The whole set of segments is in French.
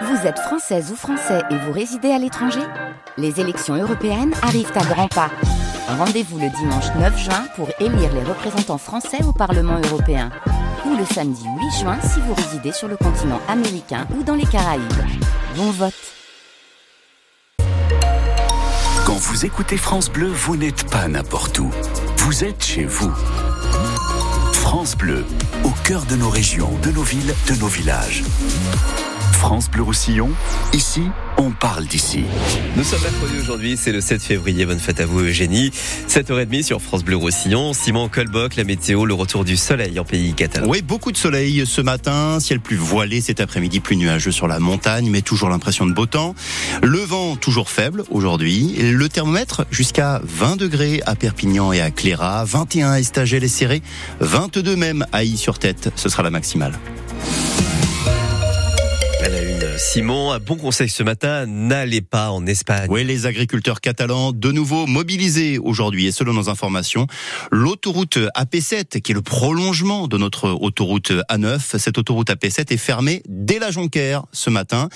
Vous êtes française ou français et vous résidez à l'étranger Les élections européennes arrivent à grands pas. Rendez-vous le dimanche 9 juin pour élire les représentants français au Parlement européen. Ou le samedi 8 juin si vous résidez sur le continent américain ou dans les Caraïbes. Bon vote Quand vous écoutez France Bleu, vous n'êtes pas n'importe où. Vous êtes chez vous. France Bleu, au cœur de nos régions, de nos villes, de nos villages. France Bleu Roussillon, ici, on parle d'ici. Nous sommes mercredi aujourd'hui, c'est le 7 février. Bonne fête à vous Eugénie. 7h30 sur France Bleu Roussillon. Simon Colboc, la météo, le retour du soleil en pays catalan. Oui, beaucoup de soleil ce matin, ciel plus voilé cet après-midi, plus nuageux sur la montagne, mais toujours l'impression de beau temps. Le vent toujours faible aujourd'hui. Le thermomètre jusqu'à 20 degrés à Perpignan et à Cléra, 21 à Estagel et Serré, 22 même à Y-sur-Tête. Ce sera la maximale. Elle a eu Simon, un bon conseil ce matin, n'allez pas en Espagne. Oui, les agriculteurs catalans de nouveau mobilisés aujourd'hui et selon nos informations, l'autoroute AP7 qui est le prolongement de notre autoroute A9, cette autoroute AP7 est fermée dès la Jonquère ce matin.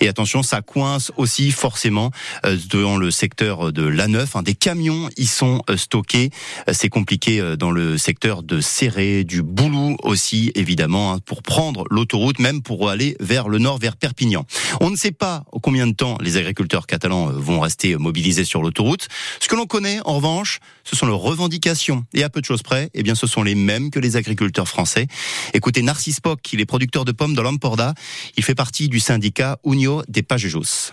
Et attention, ça coince aussi forcément euh, dans le secteur de l'A9. Hein. Des camions y sont euh, stockés. Euh, c'est compliqué dans le secteur de Serré, du Boulou aussi évidemment, hein, pour prendre l'autoroute, même pour aller vers le nord, vers Perpignan. On ne sait pas combien de temps les agriculteurs catalans euh, vont rester mobilisés sur l'autoroute. Ce que l'on connaît, en revanche, ce sont leurs revendications. Et à peu de choses près, eh bien, ce sont les mêmes que les agriculteurs français. Écoutez Narcisse Poc, il est producteur de pommes dans l'Amporda. Il fait partie du syndicat Unio des Pagejos.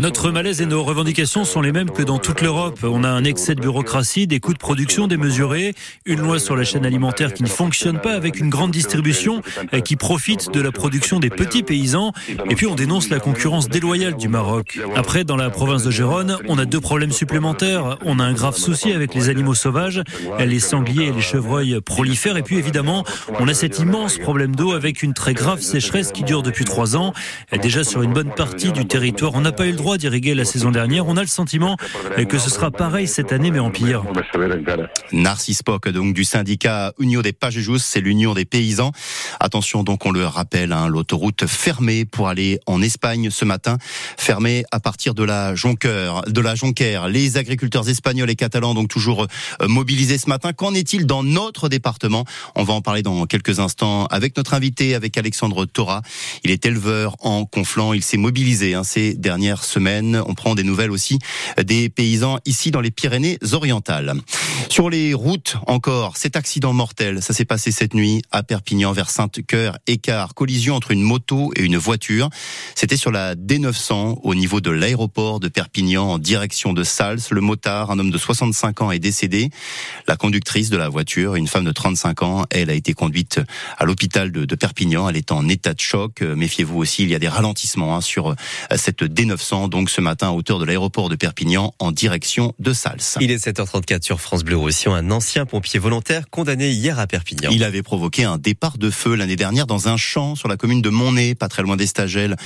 Notre malaise et nos revendications sont les mêmes que dans toute l'Europe. On a un excès de bureaucratie, des coûts de production démesurés, une loi sur la chaîne alimentaire qui ne fonctionne pas avec une grande distribution qui profite de la production des petits paysans. Et puis on dénonce la concurrence déloyale du Maroc. Après, dans la province de Gérone, on a deux problèmes supplémentaires. On a un grave souci avec les animaux sauvages, les sangliers et les chevreuils prolifèrent. Et puis évidemment, on a cet immense problème d'eau avec une très grave sécheresse qui dure depuis trois ans. Déjà sur une bonne partie du territoire. On n'a pas eu le droit d'irriguer la saison dernière. On a le sentiment que ce sera pareil cette année, mais en pire. Narcisse Poc, donc du syndicat Union des Pagejous, c'est l'Union des paysans. Attention, donc on le rappelle, hein, l'autoroute fermée pour aller en Espagne ce matin, fermée à partir de la Jonqueur, de la Jonquère. Les agriculteurs espagnols et catalans donc toujours euh, mobilisés ce matin. Qu'en est-il dans notre département? On va en parler dans quelques instants avec notre invité, avec Alexandre Tora. Il est éleveur en Conflans. Il s'est mobilisé Hein, ces dernières semaines. On prend des nouvelles aussi des paysans ici dans les Pyrénées-Orientales. Sur les routes encore, cet accident mortel, ça s'est passé cette nuit à Perpignan vers Sainte-Cœur, écart, collision entre une moto et une voiture. C'était sur la D900 au niveau de l'aéroport de Perpignan en direction de Sals. Le motard, un homme de 65 ans, est décédé. La conductrice de la voiture, une femme de 35 ans, elle a été conduite à l'hôpital de, Perpignan. Elle est en état de choc. Méfiez-vous aussi, il y a des ralentissements hein, sur cette D900, donc ce matin à hauteur de l'aéroport de Perpignan en direction de Sals. Il est 7h34 sur France Bleu Roussillon, un ancien pompier volontaire condamné hier à Perpignan. Il avait provoqué un départ de feu l'année dernière dans un champ sur la commune de Montnay, pas très loin d'Estagel.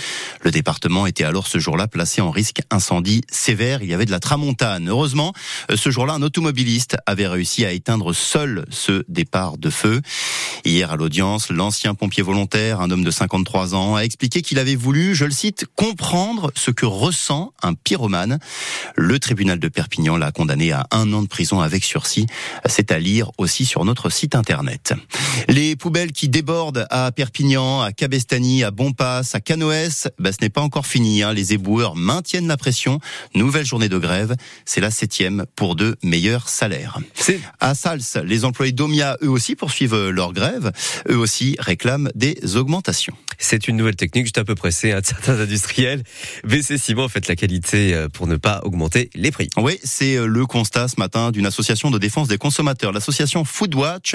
Le département était alors ce jour-là placé en risque incendie sévère. Il y avait de la tramontane. Heureusement, ce jour-là, un automobiliste avait réussi à éteindre seul ce départ de feu. Hier à l'audience, l'ancien pompier volontaire, un homme de 53 ans, a expliqué qu'il avait voulu, je le cite, comprendre ce que ressent un pyromane. Le tribunal de Perpignan l'a condamné à un an de prison avec sursis. C'est à lire aussi sur notre site internet. Les poubelles qui débordent à Perpignan, à Cabestany, à Bonpass, à Canoës, bah, ce n'est pas encore fini. Hein. Les éboueurs maintiennent la pression. Nouvelle journée de grève. C'est la septième pour de meilleurs salaires. À Sals, les employés d'Omia, eux aussi, poursuivent leur grève. Eux aussi réclament des augmentations. C'est une nouvelle technique, juste un peu pressée, à hein, certains industriels. BC Ciment fait la qualité euh, pour ne pas augmenter les prix. Oui, c'est euh, le constat ce matin d'une association de défense des consommateurs, l'association Foodwatch.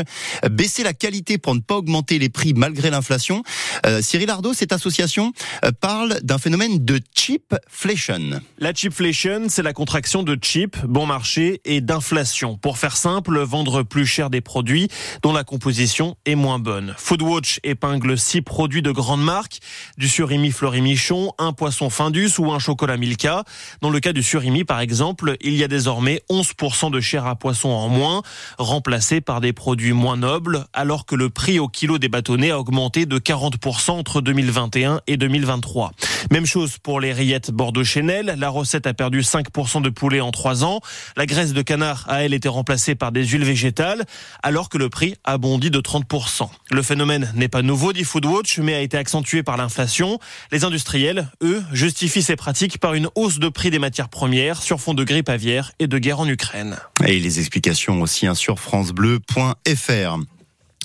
Baisser la qualité pour ne pas augmenter les prix malgré l'inflation. Euh, Cyril Ardo, cette association parle d'un phénomène de cheapflation. La cheapflation, c'est la contraction de cheap, bon marché, et d'inflation. Pour faire simple, vendre plus cher des produits dont la composition est moins bonne. Foodwatch épingle six produits de grande marque, du surimi Fleury Michon, un un poisson Findus ou un chocolat Milka. Dans le cas du surimi, par exemple, il y a désormais 11% de chair à poisson en moins, remplacé par des produits moins nobles, alors que le prix au kilo des bâtonnets a augmenté de 40% entre 2021 et 2023. Même chose pour les rillettes Bordeaux-Chenel. La recette a perdu 5% de poulet en 3 ans. La graisse de canard a, elle, été remplacée par des huiles végétales, alors que le prix a bondi de 30%. Le phénomène n'est pas nouveau, dit Foodwatch, mais a été accentué par l'inflation. Les industriels, eux, justifient ces pratiques par une hausse de prix des matières premières sur fond de grippe aviaire et de guerre en Ukraine. Et les explications aussi hein, sur francebleu.fr.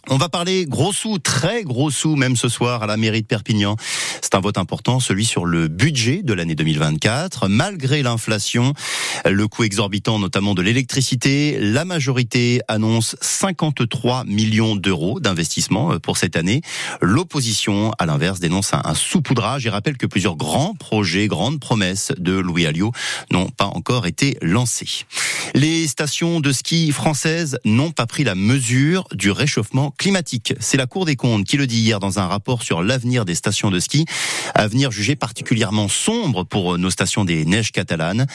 On va parler gros sous, très gros sous même ce soir à la mairie de Perpignan. C'est un vote important, celui sur le budget de l'année 2024. Malgré l'inflation, le coût exorbitant notamment de l'électricité, la majorité annonce 53 millions d'euros d'investissement euh, pour cette année. L'opposition, à l'inverse, dénonce un, soupoudrage et rappelle que plusieurs grands projets, grandes promesses de Louis Alliot n'ont pas encore été lancés. Les stations de ski françaises n'ont pas pris la mesure du réchauffement climatique. C'est la Cour des comptes qui le dit hier dans un rapport sur l'avenir des stations de ski, avenir jugé particulièrement sombre pour nos stations des neiges catalanes.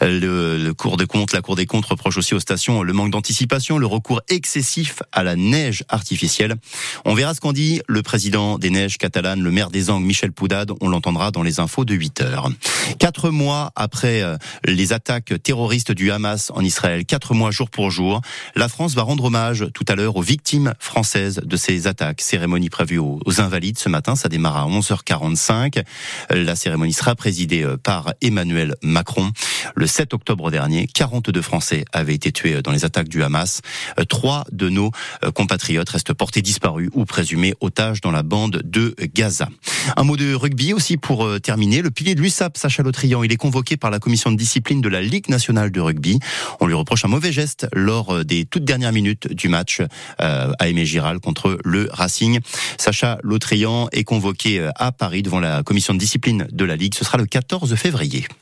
Le, le Cour des comptes, la Cour des comptes reproche aussi aux stations le manque d'anticipation, le recours excessif à la neige artificielle. On verra ce qu'en dit le président des neiges catalanes, le maire des Angles, Michel Poudade. On l'entendra dans les infos de 8 heures. Quatre mois après euh, les attaques terroristes du Hamas en Israël, quatre mois jour pour jour, la France va rendre hommage tout à l'heure aux victimes françaises de ces attaques. Cérémonie prévue aux, Invalides ce matin, ça démarre à 11h45. La cérémonie sera présidée euh, par Emmanuel Macron. Le 7 octobre dernier, 42 Français avaient été tués euh, dans les attaques du Hamas. Euh, trois de nos compatriotes restent portés disparus ou présumés otages dans la bande de Gaza. Un mot de rugby aussi pour terminer. Le pilier de l'USAP, Sacha Lotrian, il est convoqué par la commission de discipline de la Ligue nationale de rugby. On lui reproche un mauvais geste lors des toutes dernières minutes du match à Contre le Racing. Sacha Lautrian est convoqué euh, à Paris devant la commission de discipline de la Ligue. Ce sera le 14 février.